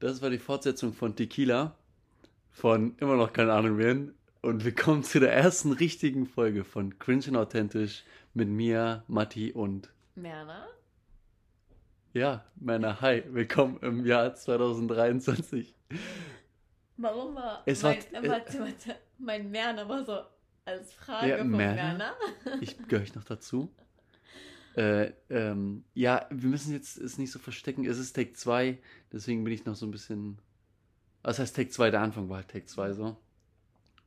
Das war die Fortsetzung von Tequila von immer noch keine Ahnung wen. Und wir kommen zu der ersten richtigen Folge von Cringe und Authentisch mit mir, Matti und Merner. Ja, Männer, hi, willkommen im Jahr 2023. Warum war Es mein, war- äh, warte, warte, mein Merner war so als Frage Ja, von Merner? Merner? Ich gehöre ich noch dazu. Äh, ähm, ja, wir müssen jetzt es nicht so verstecken. Es ist Take 2, deswegen bin ich noch so ein bisschen. Was heißt Take 2? Der Anfang war halt Take 2 so.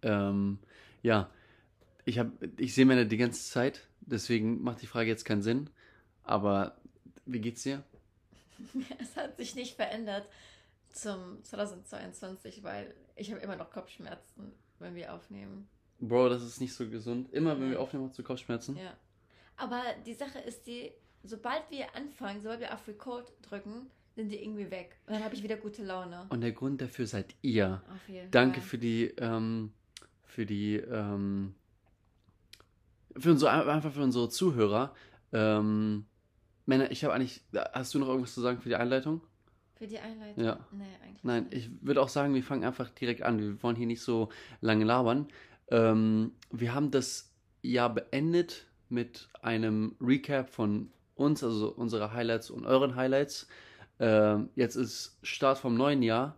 Ähm, ja, ich, hab, ich sehe Männer die ganze Zeit, deswegen macht die Frage jetzt keinen Sinn. Aber wie geht's dir? Es hat sich nicht verändert zum 2022, weil ich habe immer noch Kopfschmerzen, wenn wir aufnehmen. Bro, das ist nicht so gesund. Immer wenn wir aufnehmen, hast du Kopfschmerzen. Ja. Aber die Sache ist die, sobald wir anfangen, sobald wir auf Record drücken, sind die irgendwie weg. Und dann habe ich wieder gute Laune. Und der Grund dafür seid ihr. Auf jeden Danke Fall. für die, ähm, für die, ähm, für unsere, einfach für unsere Zuhörer. Ähm, Männer, ich habe eigentlich, hast du noch irgendwas zu sagen für die Einleitung? Für die Einleitung? Ja. Nee, eigentlich Nein, nicht. ich würde auch sagen, wir fangen einfach direkt an. Wir wollen hier nicht so lange labern. Ähm, wir haben das Jahr beendet mit einem Recap von uns, also unsere Highlights und euren Highlights. Ähm, jetzt ist Start vom neuen Jahr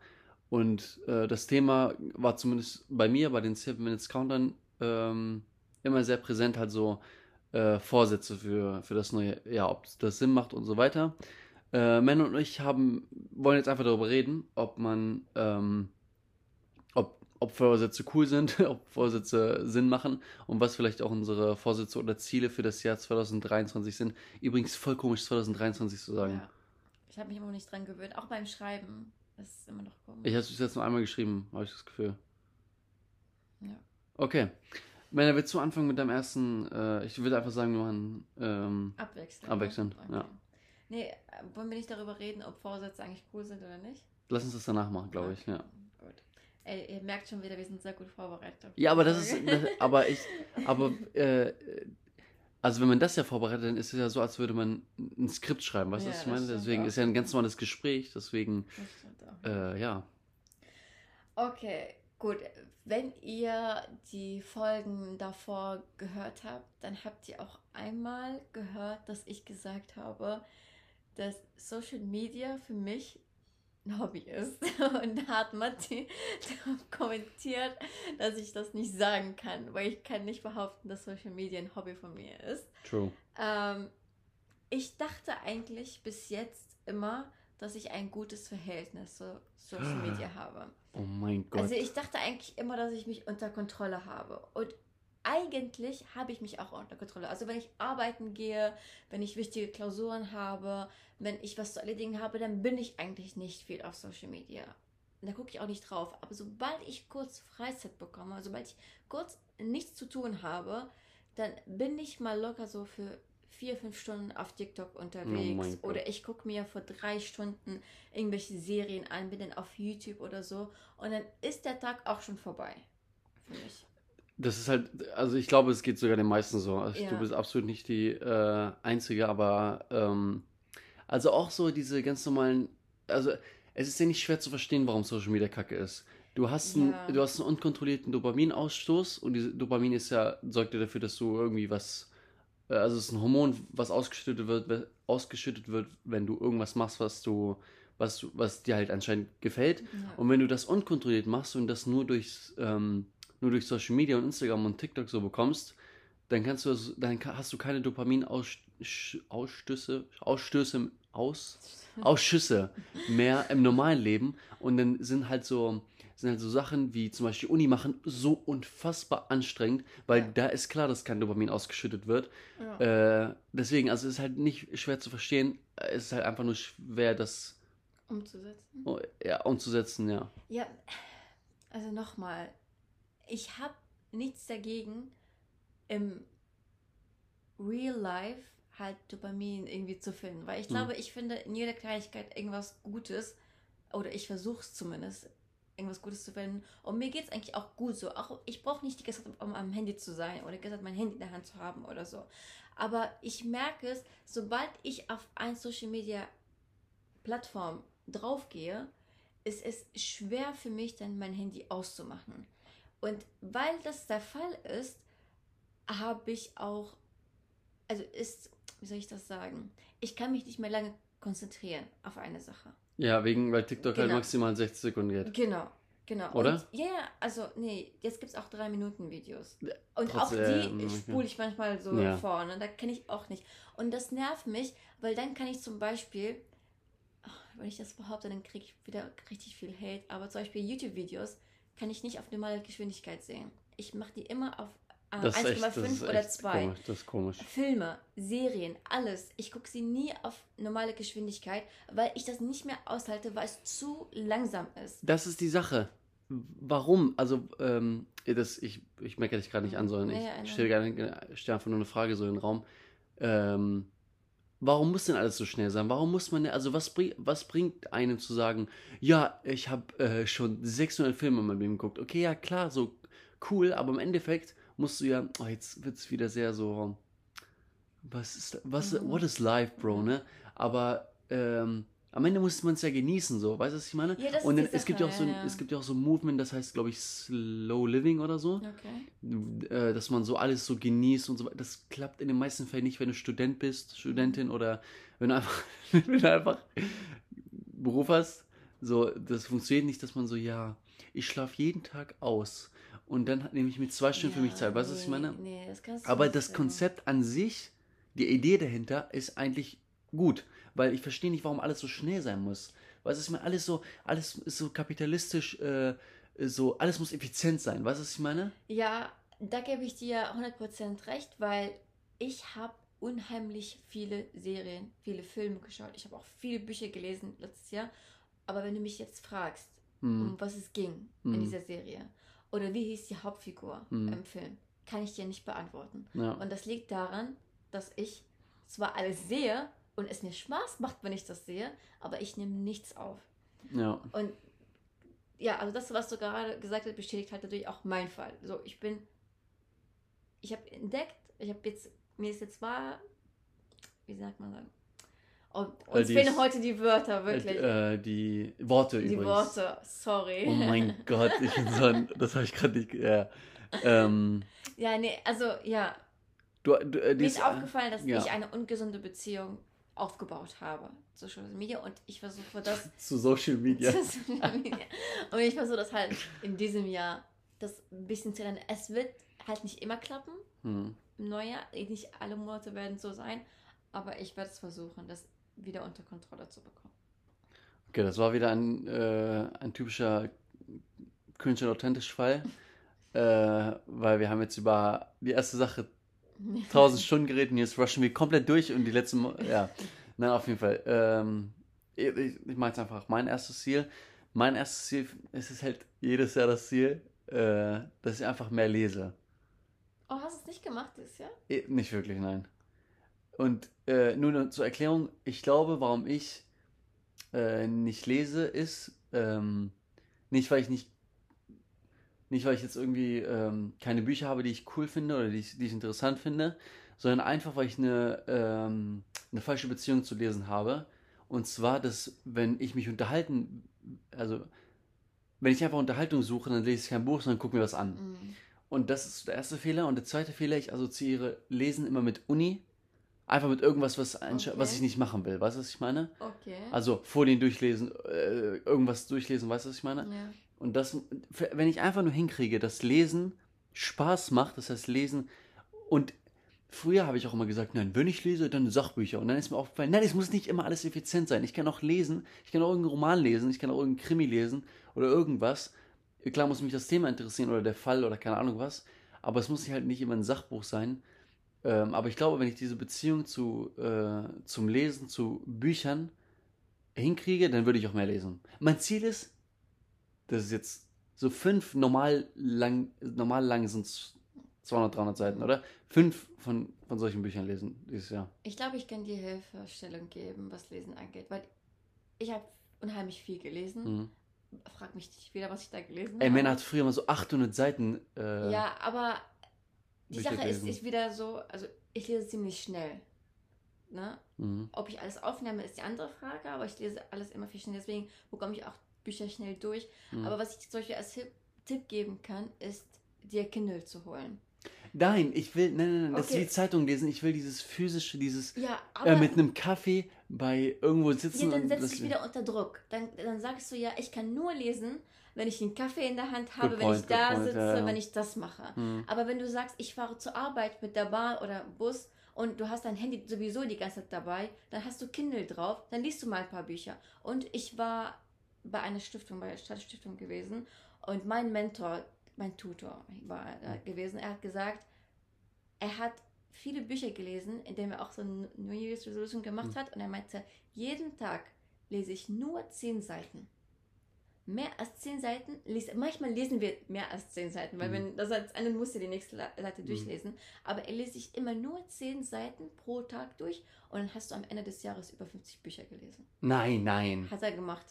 und äh, das Thema war zumindest bei mir, bei den 7 Minutes Countern, ähm, immer sehr präsent, halt so äh, Vorsätze für, für das neue Jahr, ob das Sinn macht und so weiter. Äh, Männer und ich haben, wollen jetzt einfach darüber reden, ob man, ähm, ob, Vorsätze cool sind, ob Vorsätze Sinn machen und was vielleicht auch unsere Vorsätze oder Ziele für das Jahr 2023 sind. Übrigens voll komisch 2023 zu sagen. Ja. Ich habe mich immer noch nicht dran gewöhnt. Auch beim Schreiben. Das ist immer noch komisch. Ich habe es jetzt nur einmal geschrieben, habe ich das Gefühl. Ja. Okay. Männer, willst du anfangen mit deinem ersten, äh, ich würde einfach sagen, wir machen, ähm, Abwechselnd. Abwechselnd, ne? ja. Nee, äh, wollen wir nicht darüber reden, ob Vorsätze eigentlich cool sind oder nicht? lass uns das danach machen, glaube ich, ja. Ey, ihr merkt schon wieder, wir sind sehr gut vorbereitet. Ja, aber das ist, das, aber ich, aber, äh, also wenn man das ja vorbereitet, dann ist es ja so, als würde man ein Skript schreiben, weißt du, Ja, was ich meine? Deswegen auch. ist ja ein ganz normales Gespräch, deswegen, äh, ja. Okay, gut. Wenn ihr die Folgen davor gehört habt, dann habt ihr auch einmal gehört, dass ich gesagt habe, dass Social Media für mich Hobby ist. Und da hat Matti kommentiert, dass ich das nicht sagen kann, weil ich kann nicht behaupten, dass Social Media ein Hobby von mir ist. True. Ähm, ich dachte eigentlich bis jetzt immer, dass ich ein gutes Verhältnis zu Social Media habe. Oh mein Gott. Also ich dachte eigentlich immer, dass ich mich unter Kontrolle habe. Und eigentlich habe ich mich auch unter Kontrolle. Also wenn ich arbeiten gehe, wenn ich wichtige Klausuren habe, wenn ich was zu erledigen habe, dann bin ich eigentlich nicht viel auf Social Media. Und da gucke ich auch nicht drauf. Aber sobald ich kurz Freizeit bekomme, sobald ich kurz nichts zu tun habe, dann bin ich mal locker so für vier, fünf Stunden auf TikTok unterwegs. Gott. oder ich gucke mir vor drei Stunden irgendwelche Serien an, bin dann auf YouTube oder so. Und dann ist der Tag auch schon vorbei. Für mich. Das ist halt, also ich glaube, es geht sogar den meisten so. Also Ja. Du bist absolut nicht die äh, Einzige, aber ähm, also auch so diese ganz normalen, also es ist ja nicht schwer zu verstehen, warum Social Media kacke ist. Du hast, einen, Ja. du hast einen unkontrollierten Dopaminausstoß und diese Dopamin ist ja, sorgt ja dafür, dass du irgendwie was, äh, also es ist ein Hormon, was ausgeschüttet wird, ausgeschüttet wird, wenn du irgendwas machst, was du, was, was dir halt anscheinend gefällt. Ja. Und wenn du das unkontrolliert machst und das nur durch, ähm, nur durch Social Media und Instagram und TikTok so bekommst, dann kannst du das, dann hast du keine Dopamin-Ausstöße, Ausstöße, aus, Ausschüsse mehr im normalen Leben. Und dann sind halt so, sind halt so Sachen wie zum Beispiel Uni machen so unfassbar anstrengend, weil Ja. da ist klar, dass kein Dopamin ausgeschüttet wird. Ja. Äh, deswegen, also es ist halt nicht schwer zu verstehen. Es ist halt einfach nur schwer, das Umzusetzen. oh, ja, umzusetzen, ja. Ja, also nochmal, ich habe nichts dagegen, im Real Life halt Dopamin irgendwie zu finden. Weil ich Mhm. glaube, ich finde in jeder Kleinigkeit irgendwas Gutes, oder ich versuche es zumindest, irgendwas Gutes zu finden. Und mir geht es eigentlich auch gut so. Auch ich brauche nicht die ganze Zeit am, am Handy zu sein oder Zeit mein Handy in der Hand zu haben oder so. Aber ich merke es, sobald ich auf ein Social Media Plattform draufgehe, ist es schwer für mich, dann mein Handy auszumachen. Und weil das der Fall ist, habe ich auch, also ist, wie soll ich das sagen? Ich kann mich nicht mehr lange konzentrieren auf eine Sache. Ja, wegen, weil TikTok halt Genau. maximal 60 Sekunden geht. Genau, genau. Oder? Ja, also nee, jetzt gibt es auch 3 Minuten Videos. Ja, Und trotz- auch die äh, spule ich manchmal so Ja. vor, ne? da kenne ich auch nicht. Und das nervt mich, weil dann kann ich zum Beispiel, ach, wenn ich das behaupte, dann kriege ich wieder richtig viel Hate, aber zum Beispiel YouTube-Videos kann ich nicht auf normale Geschwindigkeit sehen. Ich mache die immer auf äh, Das ist echt, das 1,5 ist oder echt 2. komisch. Das ist komisch. Filme, Serien, alles. Ich gucke sie nie auf normale Geschwindigkeit, weil ich das nicht mehr aushalte, weil es zu langsam ist. Das ist die Sache. Warum? Also, ähm, das, ich, ich meckere dich gerade nicht an, sondern Ja, ich ja, stelle gerne stell einfach nur eine Frage so in den Raum. Ähm, warum muss denn alles so schnell sein? Warum muss man, also was, bring, was bringt einem zu sagen, ja, ich habe äh, schon 600 Filme in meinem Leben geguckt. Okay, ja, klar, so cool, aber im Endeffekt musst du ja, oh, jetzt wird es wieder sehr so, was ist, was, Mhm. what is life, Bro, Mhm. ne? Aber, ähm, am Ende muss man es ja genießen, so, weißt du, was ich meine? Ja, das Und ist dann, es gibt ja auch so ein, ja, ja. es gibt ja auch so ein Movement, das heißt, glaube ich, Slow Living oder so, Okay. äh, dass man so alles so genießt und so weiter. Das klappt in den meisten Fällen nicht, wenn du Student bist, Studentin oder wenn du einfach, wenn du einfach Beruf hast. So, das funktioniert nicht, dass man so, ja, ich schlafe jeden Tag aus und dann nehme ich mir zwei Stunden für mich Zeit. Weißt du, was ich nee, meine? Nee, das kannst du Aber nicht das. Konzept an sich, die Idee dahinter ist eigentlich gut, weil ich verstehe nicht, warum alles so schnell sein muss. Weißt du, ich meine, alles so, alles ist so kapitalistisch, äh, so, alles muss effizient sein. Weißt du, was ich meine? Ja, da gebe ich dir 100% recht, weil ich habe unheimlich viele Serien, viele Filme geschaut. Ich habe auch viele Bücher gelesen letztes Jahr. Aber wenn du mich jetzt fragst, Hm. um was es ging Hm. in dieser Serie oder wie hieß die Hauptfigur Hm. im Film, kann ich dir nicht beantworten. Ja. Und das liegt daran, dass ich zwar alles sehe und es mir Spaß macht, wenn ich das sehe, aber ich nehme nichts auf. ja. Und ja, also das, was du gerade gesagt hast, bestätigt halt natürlich auch mein Fall. So, ich bin, ich habe entdeckt, ich habe jetzt, mir ist jetzt mal, wie sagt man dann? Oh, Äh, uns die fehlen heute die Wörter, wirklich. Äh, die Worte die übrigens. Worte, sorry. Oh mein Gott, ich bin so ein, das habe ich gerade nicht, ja. Ähm, ja, nee, also ja, du, du, äh, mir dies, ist aufgefallen, dass ja. ich eine ungesunde Beziehung aufgebaut habe zu Social Media und ich versuche das zu Social Media. zu Social Media. Und ich versuche das halt in diesem Jahr das ein bisschen zu ändern. Es wird halt nicht immer klappen Hm. im Neujahr. Nicht alle Monate werden so sein, aber ich werde es versuchen, das wieder unter Kontrolle zu bekommen. Okay, das war wieder ein, äh, ein typischer und authentisch Fall. Äh, weil wir haben jetzt über die erste Sache 1000 Stunden geredet und jetzt rushen wir komplett durch und die letzten, Mo ja, nein, auf jeden Fall. Ähm, ich ich, ich meine jetzt einfach mein erstes Ziel. Mein erstes Ziel es ist halt jedes Jahr das Ziel, äh, dass ich einfach mehr lese. Oh, hast du es nicht gemacht dieses Jahr? Eh, Nicht wirklich, nein. Und äh, nur zur Erklärung, ich glaube, warum ich äh, nicht lese, ist ähm, nicht, weil ich nicht, nicht, weil ich jetzt irgendwie ähm, keine Bücher habe, die ich cool finde oder die ich, die ich interessant finde, sondern einfach, weil ich eine, ähm, eine falsche Beziehung zu lesen habe. Und zwar, dass wenn ich mich unterhalten, also wenn ich einfach Unterhaltung suche, dann lese ich kein Buch, sondern gucke mir was an. Mhm. Und das ist der erste Fehler. Und der zweite Fehler, ich assoziiere Lesen immer mit Uni. Einfach mit irgendwas, was, Okay. was ich nicht machen will. Weißt du, was ich meine? Okay. Also Folien durchlesen, äh, irgendwas durchlesen, weißt du, was ich meine? ja. Und das, wenn ich einfach nur hinkriege, dass Lesen Spaß macht, das heißt Lesen und früher habe ich auch immer gesagt, nein, wenn ich lese, dann Sachbücher. Und dann ist mir aufgefallen, nein, es muss nicht immer alles effizient sein. Ich kann auch lesen, ich kann auch irgendeinen Roman lesen, ich kann auch irgendeinen Krimi lesen oder irgendwas. Klar muss mich das Thema interessieren oder der Fall oder keine Ahnung was, aber es muss halt nicht immer ein Sachbuch sein. Ähm, aber ich glaube, wenn ich diese Beziehung zu, äh, zum Lesen, zu Büchern hinkriege, dann würde ich auch mehr lesen. Mein Ziel ist, das ist jetzt so fünf normal lang, normal lang sind 200, 300 Seiten, oder? Fünf von, von solchen Büchern lesen dieses Jahr. Ich glaube, ich kann dir Hilfestellung geben, was Lesen angeht, weil ich habe unheimlich viel gelesen. Mhm. frag mich nicht wieder, was ich da gelesen Ey, habe. Männer hat früher mal so 800 Seiten. Äh, Ja, aber die Bücher Sache ist, ist wieder so, also ich lese ziemlich schnell. Ne? Mhm. Ob ich alles aufnehme, ist die andere Frage, aber ich lese alles immer viel schneller. Deswegen bekomme ich auch Bücher schnell durch. Mhm. Aber was ich zum Beispiel als Tipp, geben kann, ist, dir Kindle zu holen. Nein, ich will, nein, nein, nein, das ist Okay. wie Zeitung lesen. Ich will dieses physische, dieses Ja, äh, mit einem Kaffee bei irgendwo ja, sitzen. dann und setzt dich wieder unter Druck. Dann, dann sagst du ja, ich kann nur lesen, wenn ich einen Kaffee in der Hand habe, Good wenn point, ich da point, sitze, ja, ja. wenn ich das mache. Mhm. Aber wenn du sagst, ich fahre zur Arbeit mit der Bahn oder Bus und du hast dein Handy sowieso die ganze Zeit dabei, dann hast du Kindle drauf, dann liest du mal ein paar Bücher. Und ich war bei einer Stiftung, bei der Stadtstiftung gewesen und mein Mentor, mein Tutor war da gewesen. Er hat gesagt, er hat viele Bücher gelesen, indem er auch so eine New Year's Resolution gemacht Mhm. hat und er meinte, jeden Tag lese ich nur zehn Seiten. Mehr als zehn Seiten, liest, manchmal lesen wir mehr als zehn Seiten, weil Mhm. wenn das als eine musst du die nächste Seite Mhm. durchlesen, aber er liest sich immer nur zehn Seiten pro Tag durch und dann hast du am Ende des Jahres über 50 Bücher gelesen. Nein, nein. Hat er gemacht.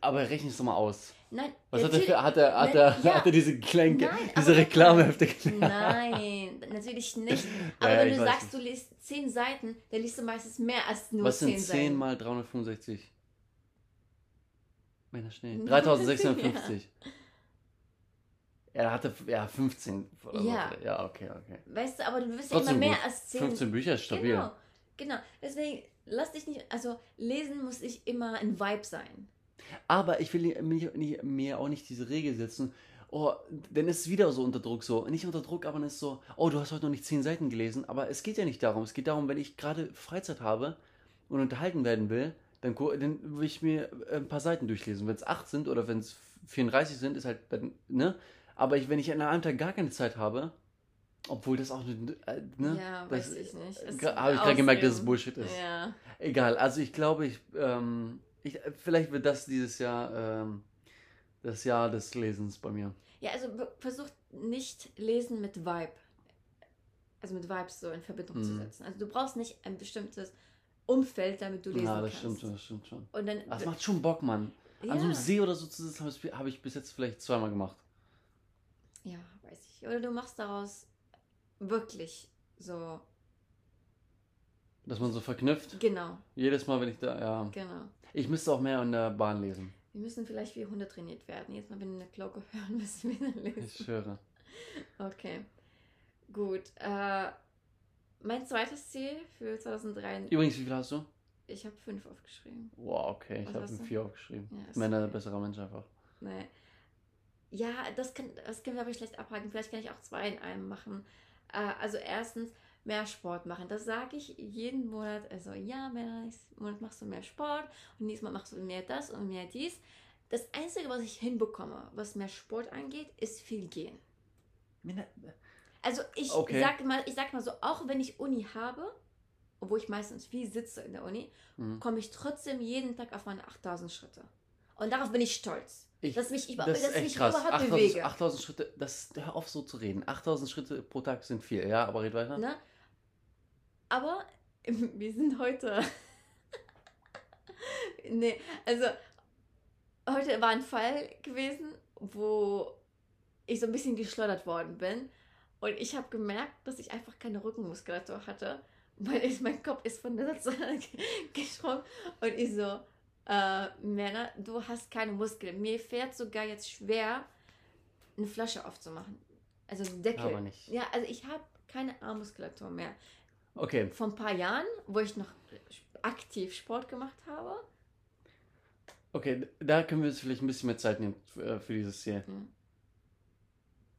Aber rechne es doch mal aus. Nein, Was hat er für, hat er, hat er, ja. hat er diese kleinen, Nein, diese Reklamehefte Nein, natürlich nicht. Aber Ja, wenn du sagst, du liest zehn Seiten, dann liest du meistens mehr als nur Was zehn sind 10 Seiten. mal 365? Männer schnell. Ja. 3650. Er hatte ja 15. oder so. Ja. Ja, okay, okay. Weißt du, aber du wirst ja immer mehr gut. als zehn. 15 Bücher ist stabil. Genau, genau. Deswegen lass dich nicht, also lesen muss nicht immer ein Vibe sein. Aber ich will mir, nicht- mir auch nicht diese Regel setzen. Oh, dann ist es wieder so unter Druck so. Nicht unter Druck, aber dann ist so, oh, du hast heute noch nicht 10 Seiten gelesen. Aber es geht ja nicht darum. Es geht darum, wenn ich gerade Freizeit habe und unterhalten werden will, dann, dann will ich mir ein paar Seiten durchlesen. Wenn es 8 sind oder wenn es 34 sind, ist halt, ne? Aber ich, wenn ich an einem Tag gar keine Zeit habe, obwohl das auch, ne, äh, ne? Ja, das, weiß ich nicht. Es Habe ich gerade gemerkt, dass es. Bullshit ist. Ja. Egal, also ich glaube, ich, ähm, ich, vielleicht wird das dieses Jahr ähm, das Jahr des Lesens bei mir. Ja, also be- versuch nicht lesen mit Vibe. Also mit Vibes so in Verbindung zu Mhm. setzen. Also du brauchst nicht ein bestimmtes Umfeld, damit du lesen Ja, das kannst. stimmt schon, das stimmt schon. Und dann, Das macht schon Bock, Mann. ja, An so einem See oder so zu sitzen, habe ich, hab ich bis jetzt vielleicht zweimal gemacht. ja, weiß ich. Oder du machst daraus wirklich so, Dass man so verknüpft. genau, Jedes Mal, wenn ich da, ja. genau. Ich müsste auch mehr in der Bahn lesen. Wir müssen vielleicht wie Hunde trainiert werden. Jetzt mal, wenn wir eine Glocke hören, müssen wir dann Ich lesen. schwöre. Okay, gut. Äh, mein zweites Ziel für 2003, Übrigens, wie viel hast du? ich habe fünf aufgeschrieben. Wow, okay, ich Was habe mir du? vier aufgeschrieben. Ja, ich bin ein okay. besserer Mensch einfach. Nee. Ja, das, kann, das können wir aber schlecht abhaken. Vielleicht kann ich auch zwei in einem machen. Äh, also erstens, mehr Sport machen. Das sage ich jeden Monat. Also ja, mehr, nächsten Monat machst du mehr Sport und nächstes Mal machst du mehr das und mehr dies. Das Einzige, was ich hinbekomme, was mehr Sport angeht, ist viel gehen. Also ich Okay. sag mal, ich sag mal so, auch wenn ich Uni habe, obwohl ich meistens viel sitze in der Uni, Mhm. komme ich trotzdem jeden Tag auf meine 8000 Schritte. Und darauf bin ich stolz. Ich, dass mich, über, das dass mich krass. überhaupt 8000, bewege. 8000 Schritte, das, hör auf so zu reden. 8000 Schritte pro Tag sind viel, ja, aber red weiter. Ne? Aber wir sind heute. nee, also heute war ein Fall gewesen, wo ich so ein bisschen geschleudert worden bin. Und ich habe gemerkt, dass ich einfach keine Rückenmuskulatur hatte. Weil ich, mein Kopf ist von der Seite gesprungen. Und ich so, äh, Männer, du hast keine Muskeln. Mir fährt sogar jetzt schwer, eine Flasche aufzumachen. Also den Deckel. Aber nicht. Ja, also ich habe keine Armmuskulatur mehr. Okay, Vor ein paar Jahren, wo ich noch aktiv Sport gemacht habe. okay, da können wir uns vielleicht ein bisschen mehr Zeit nehmen für, für dieses Ziel. Ich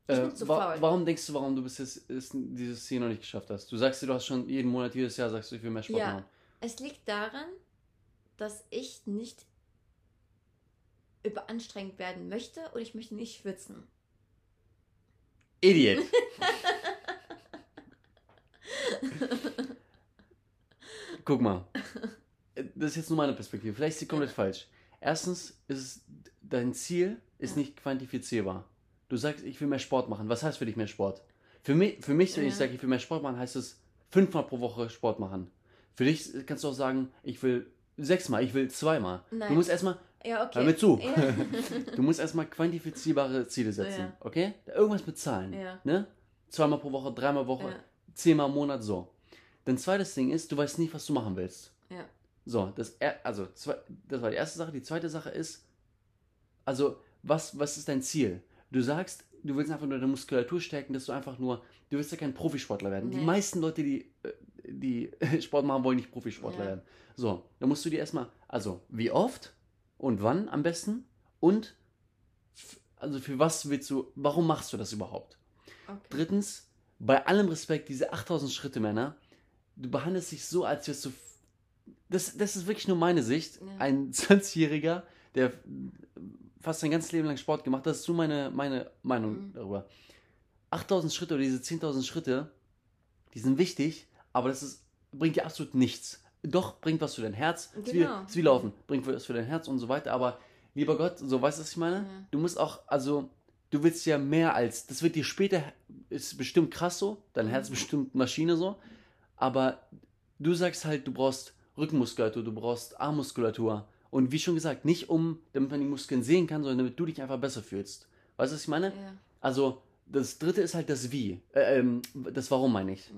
Äh, wa. Warum denkst du, warum du bis jetzt ist, dieses Ziel noch nicht geschafft hast? Du sagst du hast schon jeden Monat, jedes Jahr sagst du, ich will mehr Sport Ja. machen. Es liegt daran, dass ich nicht überanstrengt werden möchte und ich möchte nicht schwitzen. Idiot! Guck mal. Das ist jetzt nur meine Perspektive. Vielleicht ist sie komplett falsch. Erstens ist es, dein Ziel ist nicht quantifizierbar. Du sagst, ich will mehr Sport machen. Was heißt für dich mehr Sport? Für mich, für mich wenn ich Ja. sage, ich will mehr Sport machen, heißt es fünfmal pro Woche Sport machen. Für dich kannst du auch sagen, ich will sechsmal, ich will zweimal. Du Nein. musst erstmal Ja, okay. Hör mir zu. Ja. Du musst erstmal quantifizierbare Ziele setzen, Ja. okay? Irgendwas mit Zahlen, Ja. ne? Zweimal pro Woche, dreimal pro Woche, zehnmal im Monat, so. Dann zweites Ding ist, du weißt nicht, was du machen willst. Ja. So, das, er- also, das war die erste Sache. Die zweite Sache ist, also, was, was ist dein Ziel? Du sagst, du willst einfach nur deine Muskulatur stärken, dass du einfach nur, du willst ja kein Profisportler werden. Die Nee. meisten Leute, die, äh, die Sport machen, wollen nicht Profisportler Ja. werden. So, dann musst du dir erstmal, also, wie oft und wann am besten und, also, für was willst du, warum machst du das überhaupt? Okay. Drittens, bei allem Respekt, diese 8000 Schritte, Männer, du behandelst dich so, als wärst du. Das, das ist wirklich nur meine Sicht. Ja. Ein 20-Jähriger, der fast sein ganzes Leben lang Sport gemacht das ist so meine, meine Meinung Mhm. darüber. 8000 Schritte oder diese 10.000 Schritte, die sind wichtig, aber das ist, bringt dir absolut nichts. Doch, bringt was für dein Herz. Genau. ist wie Laufen, bringt was für dein Herz und so weiter, aber lieber Gott, so weißt du, was ich meine? Ja. Du musst auch, also, du willst ja mehr als, das wird dir später, ist bestimmt krass so, dein Herz Mhm. bestimmt Maschine so, aber du sagst halt, du brauchst Rückenmuskulatur, du brauchst Armmuskulatur und wie schon gesagt, nicht um, damit man die Muskeln sehen kann, sondern damit du dich einfach besser fühlst. Weißt du, was ich meine? Ja. Also, das dritte ist halt das Wie, äh, ähm, das Warum meine ich.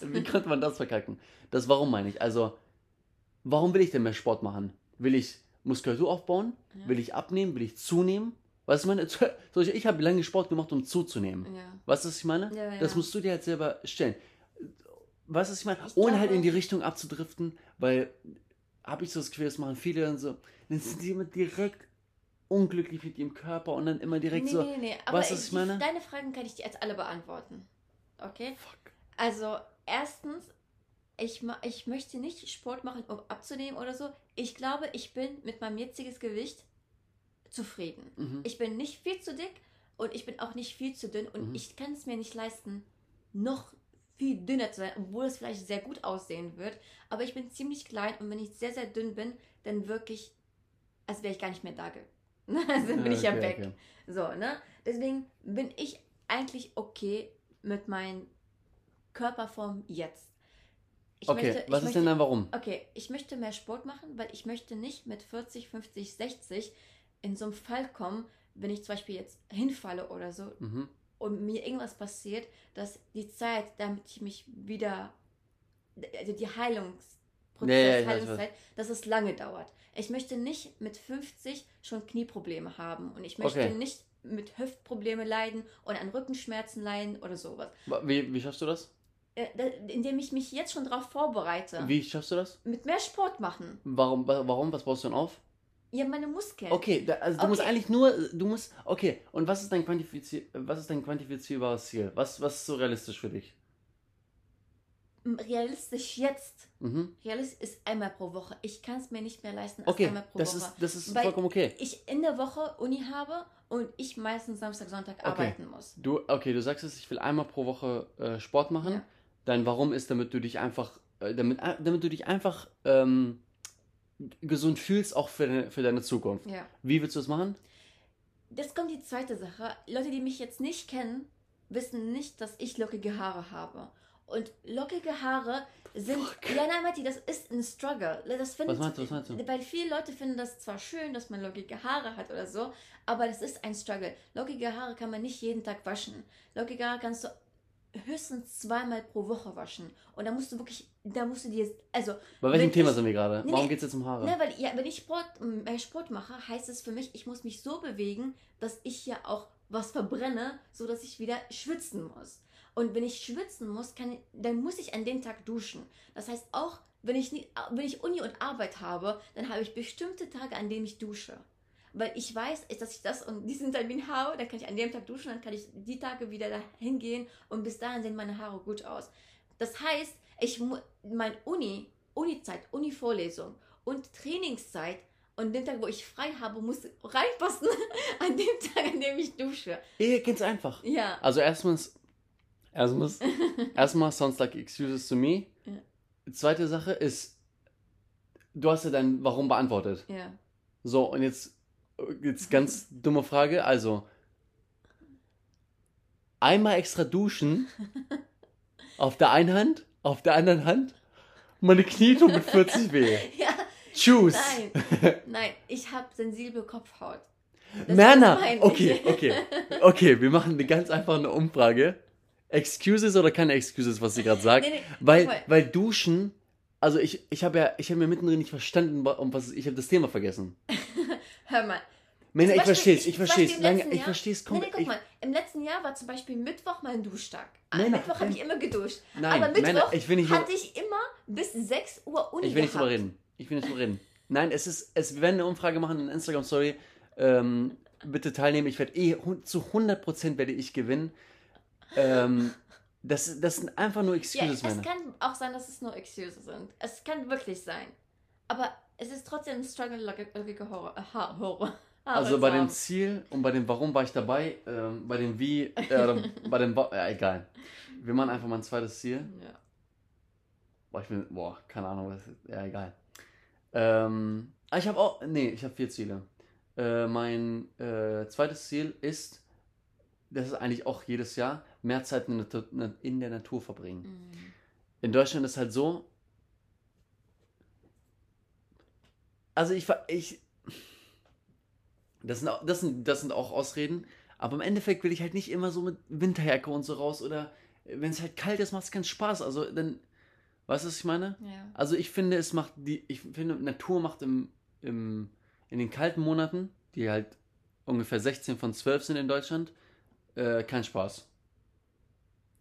Ja. Wie könnte man das verkacken? Das Warum meine ich. Also, warum will ich denn mehr Sport machen? Will ich Muskulatur aufbauen? Ja. Will ich abnehmen? Will ich zunehmen? Weißt du, ich meine, ich habe lange Sport gemacht, um zuzunehmen. Ja. Weißt du, was ich meine? Ja. Das musst du dir halt selber stellen. Weißt du, was ich meine? Ich Ohne halt in die Richtung abzudriften, weil habe ich so das Gefühl, das machen viele dann so. Dann sind die immer direkt unglücklich mit ihrem Körper und dann immer direkt nee, so. nee, nee. Aber weißt du, was ich die- meine? deine Fragen kann ich dir jetzt alle beantworten. Okay? Fuck. Also, erstens, ich, ich möchte nicht Sport machen, um abzunehmen oder so. Ich glaube, ich bin mit meinem jetzigen Gewicht zufrieden. Mhm. Ich bin nicht viel zu dick und ich bin auch nicht viel zu dünn und Mhm. ich kann es mir nicht leisten, noch viel dünner zu sein, obwohl es vielleicht sehr gut aussehen wird. Aber ich bin ziemlich klein und wenn ich sehr, sehr dünn bin, dann wirklich, als wäre ich gar nicht mehr da. ge- Also dann bin ich ja Okay, weg. okay. So, ne? Deswegen bin ich eigentlich okay mit meiner Körperform jetzt. Ich Okay, möchte- was ist möchte, denn dein Warum? Okay, ich möchte mehr Sport machen, weil ich möchte nicht mit 40, 50, 60 in so einen Fall kommen, wenn ich zum Beispiel jetzt hinfalle oder so Mhm. Und mir irgendwas passiert, dass die Zeit, damit ich mich wieder, also die ja, ich weiß, Heilungszeit, dass es lange dauert. Ich möchte nicht mit 50 schon Knieprobleme haben und ich möchte Okay. nicht mit Hüftprobleme leiden oder an Rückenschmerzen leiden oder sowas. Wa- Wie, wie schaffst du das? Äh, Indem ich mich jetzt schon darauf vorbereite, Wie schaffst du das? mit mehr Sport machen. Warum, wa- warum? Was baust du denn auf? Ja, meine Muskeln. Okay, da, also du musst Okay. eigentlich nur, du musst, okay, und was ist dein, quantifizier, was ist dein quantifizierbares Ziel? Was, was ist so realistisch für dich? Realistisch jetzt. Mhm. Realistisch ist einmal pro Woche. Ich kann es mir nicht mehr leisten als Okay, einmal pro das Woche. ist, das ist vollkommen okay. ich in der Woche Uni habe und ich meistens Samstag, Sonntag arbeiten muss. Du, okay, du sagst es, ich will einmal pro Woche äh, Sport machen. Ja. Dein Warum ist, damit du dich einfach, äh, damit, äh, damit du dich einfach ähm, gesund fühlst, auch für, deine- für deine Zukunft. Ja. Wie willst du das machen? Jetzt kommt die zweite Sache. Leute, die mich jetzt nicht kennen, wissen nicht, dass ich lockige Haare habe. Und lockige Haare sind. Fuck. Ja, nein, Matti, das ist ein Struggle. Das findet, Was meinst du, was meinst du? Weil viele Leute finden das zwar schön, dass man lockige Haare hat oder so, aber das ist ein Struggle. Lockige Haare kann man nicht jeden Tag waschen. Lockige Haare kannst du höchstens zweimal pro Woche waschen. Und da musst du wirklich, da musst du dir, also Bei welchem Thema ich- sind wir gerade? Nee, Warum nee. geht es jetzt um Haare? Ne, weil ja, wenn ich Sport, mehr Sport mache, heißt es für mich, ich muss mich so bewegen, dass ich ja auch was verbrenne, so dass ich wieder schwitzen muss. Und wenn ich schwitzen muss, kann, dann muss ich an dem Tag duschen. Das heißt auch, wenn ich, wenn ich Uni und Arbeit habe, dann habe ich bestimmte Tage, an denen ich dusche. Weil ich weiß, dass ich das und diesen Termin habe, dann kann ich an dem Tag duschen, dann kann ich die Tage wieder dahin gehen und bis dahin sehen meine Haare gut aus. Das heißt, ich mein Uni, Uni-Zeit, Uni-Vorlesung und Trainingszeit und den Tag, wo ich frei habe, muss reinpassen an dem Tag, an dem ich dusche. Hier ganz einfach. Ja. Also erstmals, erstmals, erstmal sounds like excuses to me. Ja. Zweite Sache ist, du hast ja dein Warum beantwortet. Ja. So, und jetzt, jetzt ganz dumme Frage. Also, einmal extra duschen, auf der einen Hand, auf der anderen Hand, meine Knie tun mit 40 weh. Ja, Choose. Nein, nein, ich habe sensible Kopfhaut. Das Männer! Okay, okay. Okay, wir machen eine ganz einfache Umfrage. Excuses oder keine Excuses, was sie gerade sagt? Nee, nee, weil, voll. weil Duschen, also ich, ich habe ja, ich habe mir mittendrin nicht verstanden, um was ich habe das Thema vergessen. Hör mal. Männer, ich verstehe es, ich- verstehe es. Ich verstehe es komplett. guck mal, im letzten Jahr war zum Beispiel Mittwoch mein Duschtag. Am Nein, Mittwoch habe ich immer geduscht. Nein, aber Mittwoch Männer, ich will nicht hatte ich immer bis 6 Uhr Uni Ich will nicht drüber reden. Ich will nicht drüber reden. Nein, es ist, es, wir werden eine Umfrage machen in Instagram Story. Ähm, bitte teilnehmen. Ich werde eh zu 100% werde ich gewinnen. Ähm, das, das sind einfach nur Ja, Excuses, es Männer. kann auch sein, dass es nur Excuses sind. Es kann wirklich sein. Aber es ist trotzdem ein Struggle, logige Horror. äh, Ha- Horror. Haare Also bei dem. Ziel und bei dem Warum war ich dabei, ähm, bei dem Wie, äh, bei dem, Wa- ja, egal. Wir machen einfach mal ein zweites Ziel. Ja. Boah, ich bin, boah, keine Ahnung, was, ja, egal. Ähm, ah, ich habe auch, nee, ich habe vier Ziele. Äh, mein äh, zweites Ziel ist, das ist eigentlich auch jedes Jahr, mehr Zeit in der, Natur, in der Natur verbringen. Mhm. In Deutschland ist halt so, also ich, ich, das sind, auch, das, sind, das sind auch Ausreden, aber im Endeffekt will ich halt nicht immer so mit Winterjacke und so raus oder wenn es halt kalt ist, macht es keinen Spaß. Also dann, weißt du, was ich meine? Ja. Also ich finde, es macht die, ich finde, Natur macht im, im, in den kalten Monaten, die halt ungefähr 16 von 12 sind in Deutschland, äh, keinen Spaß.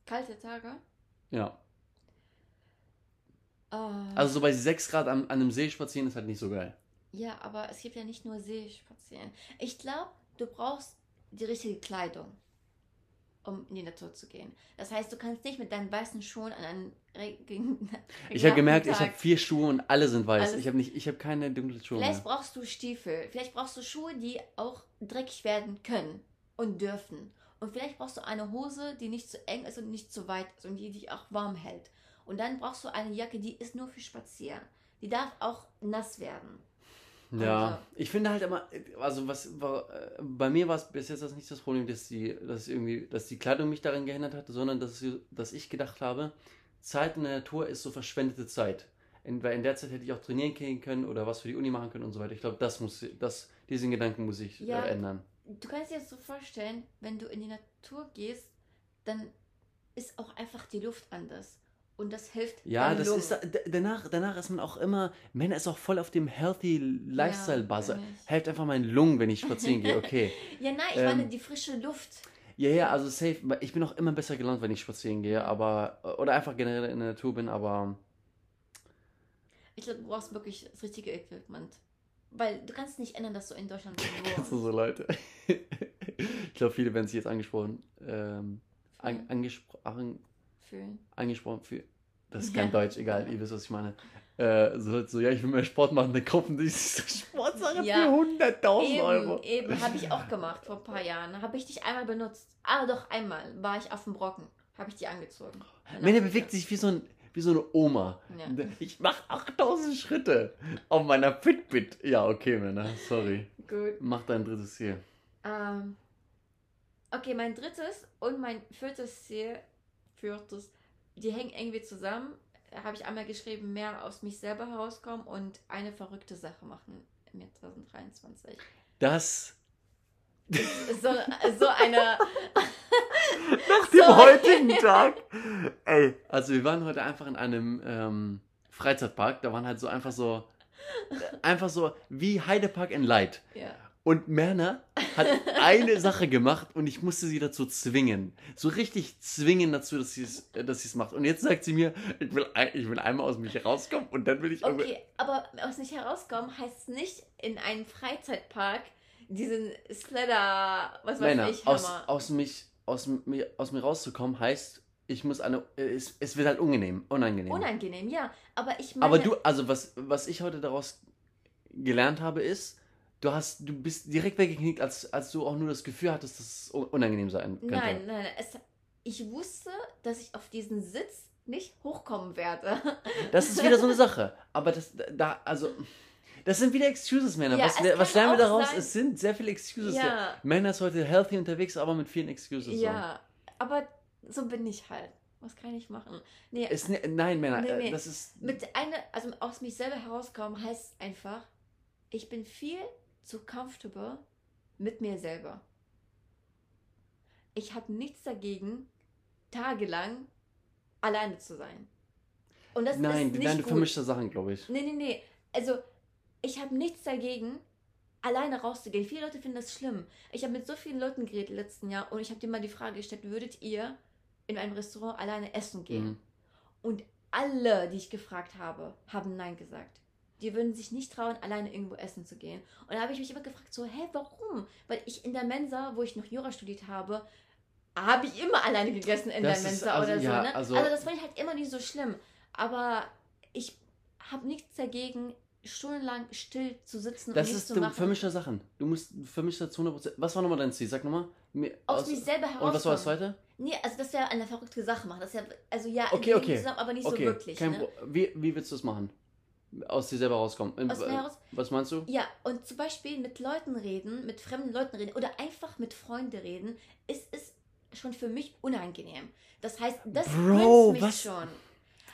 Kalte Tage. Ja. Ah. Also so bei 6 Grad an, an einem See spazieren ist halt nicht so geil. Ja, aber es gibt ja nicht nur Seespazieren. Ich glaube, du brauchst die richtige Kleidung, um in die Natur zu gehen. Das heißt, du kannst nicht mit deinen weißen Schuhen an einem Regen. Ich habe gemerkt, ich Tag- habe vier Schuhe und alle sind weiß. Alles- Ich habe nicht, ich habe keine dunklen Schuhe Vielleicht mehr. brauchst du Stiefel. Vielleicht brauchst du Schuhe, die auch dreckig werden können und dürfen. Und vielleicht brauchst du eine Hose, die nicht zu eng ist und nicht zu weit ist und die dich auch warm hält. Und dann brauchst du eine Jacke, die ist nur für Spazieren. Die darf auch nass werden. Ja, Also- ich finde halt immer, also was war, äh, bei mir war es bis jetzt das nicht das Problem, dass die, dass irgendwie, dass die Kleidung mich daran gehindert hat, sondern dass, dass ich gedacht habe, Zeit in der Natur ist so verschwendete Zeit. In, weil in der Zeit hätte ich auch trainieren gehen können oder was für die Uni machen können und so weiter. Ich glaube, das muss, das, diesen Gedanken muss ich Ja. äh, ändern. Du kannst dir das so vorstellen, wenn du in die Natur gehst, dann ist auch einfach die Luft anders. Und das hilft Ja, das Lungen. ist danach, danach ist man auch immer, Männer ist auch voll auf dem healthy Lifestyle Buzzer. ich. Hilft einfach meinen Lungen, wenn ich spazieren gehe. Okay. Ja, nein, ich Ähm, meine die frische Luft. Ja, ja, also safe. Ich bin auch immer besser gelaunt, wenn ich spazieren gehe, aber oder einfach generell in der Natur bin, aber Ich glaube, du brauchst wirklich das richtige Equipment. Weil du kannst nicht ändern, dass du in Deutschland kennst du wohnst. so Leute? ich glaube, viele werden sich jetzt angesprochen, ähm, an, angespro an, Fühlen. angesprochen für. Das ist Ja. kein Deutsch, egal, ihr wisst, was ich meine. Äh, so, so, ja, ich will mehr Sport machen, dann kaufen die Sportsachen Ja. für 100.000 Euro. Eben, eben, habe ich auch gemacht vor ein paar Jahren. Habe ich dich einmal benutzt. Ah, doch, einmal war ich auf dem Brocken. Habe ich die angezogen. Männer bewegt sich wie so, ein, wie so eine Oma. Ja. Ich mache 8000 Schritte auf meiner Fitbit. Ja, okay, Männer, sorry. Gut. Mach dein drittes Ziel. Ähm, okay, mein drittes und mein viertes Ziel, viertes, die hängen irgendwie zusammen. Habe ich einmal geschrieben, mehr aus mich selber herauskommen und eine verrückte Sache machen im Jahr 2023. Das So, so eine. nach dem So. heutigen Tag. Ey, also wir waren heute einfach in einem ähm, Freizeitpark. Da waren halt so einfach so, einfach so wie Heidepark in Light. Ja. Und Merner hat eine Sache gemacht und ich musste sie dazu zwingen. So richtig zwingen dazu, dass sie es dass sie es macht. Und jetzt sagt sie mir, ich will, ich will einmal aus mich rauskommen und dann will ich. Okay, aber aus nicht herauskommen heißt nicht in einen Freizeitpark diesen Sledder, was weiß Männer, ich, aus, Hammer. aus, mich, aus, mir, aus mir rauszukommen heißt, ich muss eine. Es, es wird halt unangenehm. Unangenehm. Unangenehm, ja. Aber ich meine. Aber du, also was, was ich heute daraus gelernt habe, ist, du hast, du bist direkt weggeknickt, als, als du auch nur das Gefühl hattest, dass es un- unangenehm sein könnte. Nein, nein. Es, ich wusste, dass ich auf diesen Sitz nicht hochkommen werde. Das ist wieder so eine Sache. Aber das, da, also, das sind wieder Excuses, Männer. Ja, was, was lernen wir daraus? sein- Es sind sehr viele Excuses. Ja. Männer ist heute healthy unterwegs, aber mit vielen Excuses. So. Ja, aber so bin ich halt. Was kann ich machen? Nee, Ist, ne, nein, Männer, Nee, äh, nee. das ist. mit einer, also aus mich selber herauskommen heißt einfach, ich bin viel zu comfortable mit mir selber. Ich habe nichts dagegen, tagelang alleine zu sein. Und das Nein, ist nicht nein, du da Sachen, glaube ich. Nee, nee, nee. Also, ich habe nichts dagegen, alleine rauszugehen. Viele Leute finden das schlimm. Ich habe mit so vielen Leuten geredet letzten Jahr und ich habe dir mal die Frage gestellt, würdet ihr in einem Restaurant alleine essen gehen? Mhm. Und alle, die ich gefragt habe, haben Nein gesagt. Die würden sich nicht trauen, alleine irgendwo essen zu gehen. Und da habe ich mich immer gefragt, so, hä, warum? Weil ich in der Mensa, wo ich noch Jura studiert habe, habe ich immer alleine gegessen in Das der ist- Mensa also, oder so. ja, Ne? also- Also, das fand ich halt immer nicht so schlimm. Aber ich habe nichts dagegen, stundenlang still zu sitzen Das und nichts ist zu machen. vermischte Sachen. Du musst vermischt das zu 100%. Was war nochmal dein Ziel? Sag nochmal. Mir- aus, aus- mich selber Und was war das zweite? Nee, also das wäre eine verrückte Sache machen. Das ist ja, also ja, Okay, okay. zusammen, aber nicht okay, so wirklich. kein Ne? Wie, wie willst du das machen? Aus dir selber rauskommen. Aus mir heraus? Was meinst du? Ja, und zum Beispiel mit Leuten reden, mit fremden Leuten reden oder einfach mit Freunden reden, ist es schon für mich unangenehm. Das heißt, das Bro, mich was? schon.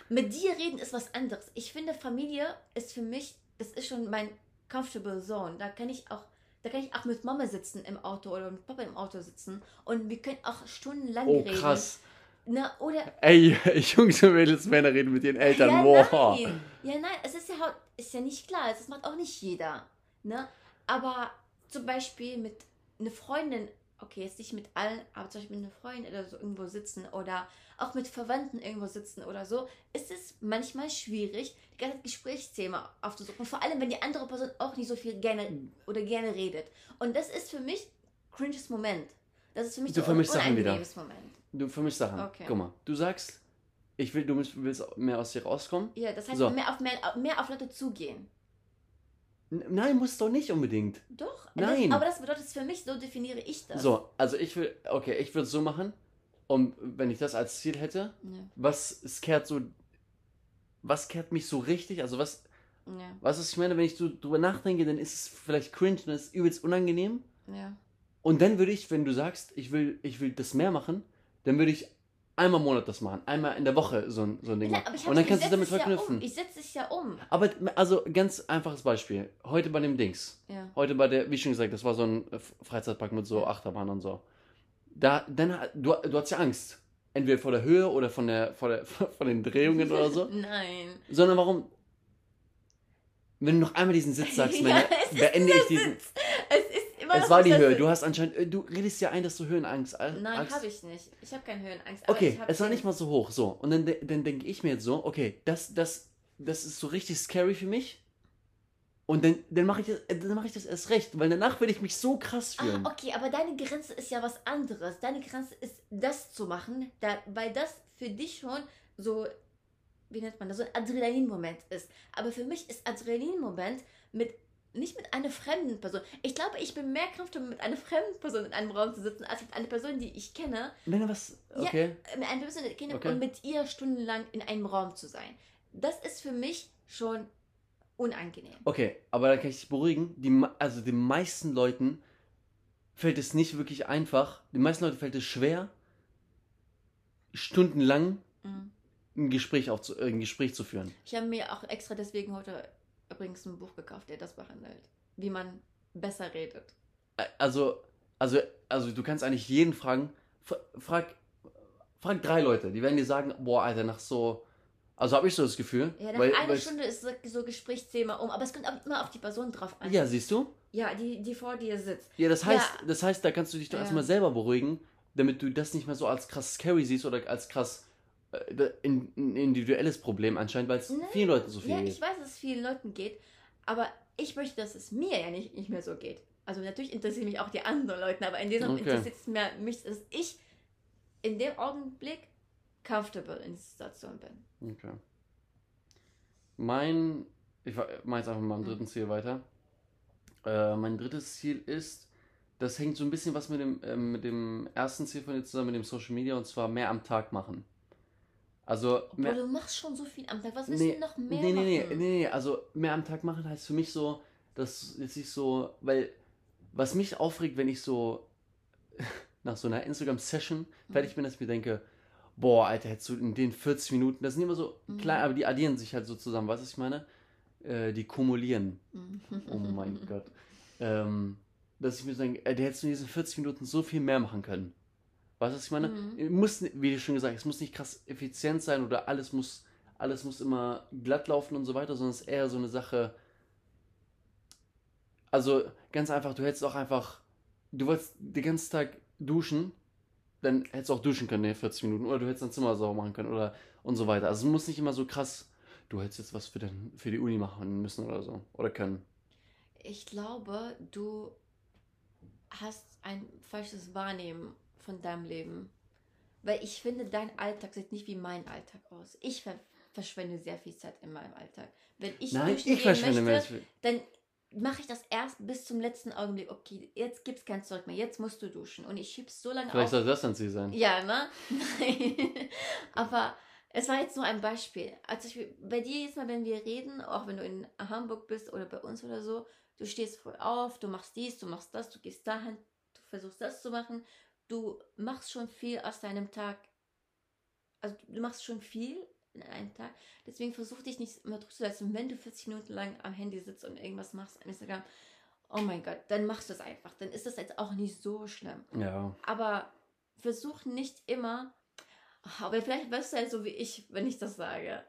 Mit dir reden ist was anderes. Ich finde, Familie ist für mich, das ist schon mein comfortable zone. Da kann ich auch, da kann ich auch mit Mama sitzen im Auto oder mit Papa im Auto sitzen und wir können auch stundenlang Oh, reden. krass. Na, oder Ey, Jungs und Mädels, Männer reden mit ihren Eltern. ja, wow. nein. Ja, nein, es ist ja, ist ja nicht klar. Das macht auch nicht jeder. Ne? Aber zum Beispiel mit einer Freundin, okay, jetzt nicht mit allen, aber zum Beispiel mit einer Freundin oder so irgendwo sitzen oder auch mit Verwandten irgendwo sitzen oder so, ist es manchmal schwierig, die ganze Gesprächsthema aufzusuchen. Vor allem, wenn die andere Person auch nicht so viel gerne oder gerne redet. Und das ist für mich cringes Moment. Das ist für mich so ein unangenehmes Moment. Du vermischst Sachen. Okay. Guck mal, du sagst, ich will, du willst- mehr aus dir rauskommen. Ja, das heißt, So. mehr, auf, mehr, mehr auf Leute zugehen. Nein, muss doch nicht unbedingt. Doch, Nein. Das, aber das bedeutet für mich, so definiere ich das. So, also ich will, okay, ich würde es so machen. Und wenn ich das als Ziel hätte, Ja, was es kehrt so, was kehrt mich so richtig? Also was, ja, was ist, ich meine, wenn ich so drüber nachdenke, dann ist es vielleicht cringe, ist es übelst unangenehm. ja. Und dann würde ich, wenn du sagst, ich will, ich will das mehr machen, dann würde ich einmal im Monat das machen, einmal in der Woche so ein, so ein Ding Ja, machen. aber ich Und dann kannst du damit verknüpfen. Ja um. Ich setze es ja um. Aber also ganz einfaches Beispiel. Heute bei dem Dings. Ja. Heute bei der, wie schon gesagt, das war so ein Freizeitpark mit so Ja. Achterbahn und so. Da, dann, du, du hast ja Angst. Entweder vor der Höhe oder von der, vor der, von den Drehungen oder so. Nein. Sondern warum, wenn du noch einmal diesen Sitz sagst, Ja, es ist beende ich diesen. Es ist immer Es war die Höhe. Du hast anscheinend, äh, du redest ja ein, dass du Höhenangst äh, Nein, habe ich nicht. Ich habe keine Höhenangst. Okay, es war nicht mal so hoch, so. Und dann, dann denke ich mir jetzt so, okay, das, das, das ist so richtig scary für mich. Und dann, dann mache ich, das- äh, dann mach ich das erst recht, weil danach werde ich mich so krass fühlen. Ah, okay, aber deine Grenze ist ja was anderes. Deine Grenze ist, das zu machen, da, weil das für dich schon so, wie nennt man das, so ein Adrenalin-Moment ist. Aber für mich ist Adrenalin-Moment mit, nicht mit einer fremden Person. Ich glaube, ich bin mehr comfortable mit einer fremden Person in einem Raum zu sitzen, als mit einer Person, die ich kenne, Wenn du was, Ja. okay. äh, mit einer Person, die ich kenne Okay. und mit ihr stundenlang in einem Raum zu sein. Das ist für mich schon unangenehm. Okay, aber da kann ich dich beruhigen. Die, also den meisten Leuten fällt es nicht wirklich einfach. Den meisten Leuten fällt es schwer, stundenlang Mhm. ein Gespräch, aufzu, äh, ein Gespräch zu führen. Ich habe mir auch extra deswegen heute übrigens ein Buch gekauft, der das behandelt. Wie man besser redet. Also, also, also du kannst eigentlich jeden fragen. Frag, frag drei Leute, die werden dir sagen, boah, Alter, nach so. Also habe ich so das Gefühl. Ja, nach weil, einer weil- Stunde ist so, so Gesprächsthema um, aber es kommt auch immer auf die Person drauf an. Ja, siehst du? Ja, die, die vor dir sitzt. Ja, das heißt, Ja. das heißt, da kannst du dich doch Ja. erstmal selber beruhigen, damit du das nicht mehr so als krass scary siehst oder als krass ein individuelles Problem anscheinend, weil es Nein. vielen Leuten so viel Ja, geht. ich weiß, dass es vielen Leuten geht, aber ich möchte, dass es mir ja nicht, nicht mehr so geht. Also natürlich interessieren mich auch die anderen Leute, aber in diesem Okay. interessiert es mehr mich, dass ich in dem Augenblick comfortable in der Situation bin. Okay. Mein, ich mache jetzt einfach mal am Mhm. dritten Ziel weiter. Äh, mein drittes Ziel ist, das hängt so ein bisschen was mit dem, ähm, mit dem ersten Ziel von dir zusammen, mit dem Social Media, und zwar mehr am Tag machen. Also, mehr, du machst schon so viel am Tag. Was willst nee, du noch mehr nee, nee, nee, machen? nee, nee, also mehr am Tag machen heißt für mich so, dass jetzt nicht so, weil was mich aufregt, wenn ich so nach so einer Instagram-Session Mhm. fertig bin, dass ich mir denke, boah, Alter, hättest du in den 40 Minuten, das sind immer so Mhm. klein, aber die addieren sich halt so zusammen, weißt du, was ich meine? Äh, die kumulieren. Mhm. Oh mein Gott. Ähm, dass ich mir denke, ey, der hättest du in diesen 40 Minuten so viel mehr machen können. Weißt du, was ich meine? Mhm. Muss, wie schon gesagt, es muss nicht krass effizient sein oder alles muss, alles muss immer glatt laufen und so weiter, sondern es ist eher so eine Sache. Also ganz einfach, du hättest auch einfach, du wolltest den ganzen Tag duschen, dann hättest du auch duschen können in 40 Minuten oder du hättest dein Zimmer sauber machen können oder und so weiter. Also es muss nicht immer so krass, du hättest jetzt was für, den, für die Uni machen müssen oder so oder können. Ich glaube, du hast ein falsches Wahrnehmen von deinem Leben. Weil ich finde, dein Alltag sieht nicht wie mein Alltag aus. Ich ver verschwende sehr viel Zeit in meinem Alltag. Wenn ich Nein, ich verschwende möchte, mir dann mache ich das erst bis zum letzten Augenblick. Okay, jetzt gibt es kein Zurück mehr. Jetzt musst du duschen. Und ich schieb's so lange Vielleicht auf. soll das dann Ziel sein. Ja, ne? Nein. Aber es war jetzt nur ein Beispiel. Also ich, bei dir jetzt mal, wenn wir reden, auch wenn du in Hamburg bist oder bei uns oder so, du stehst früh auf, du machst dies, du machst das, du gehst dahin, du versuchst das zu machen. Du machst schon viel aus deinem Tag. Also du machst schon viel in einem Tag. Deswegen versuch dich nicht immer durchzusetzen. Wenn du 40 Minuten lang am Handy sitzt und irgendwas machst, Instagram, oh mein Gott, dann machst du es einfach. Dann ist das jetzt auch nicht so schlimm Ja. aber versuch nicht immer, aber vielleicht wirst du halt so wie ich, wenn ich das sage,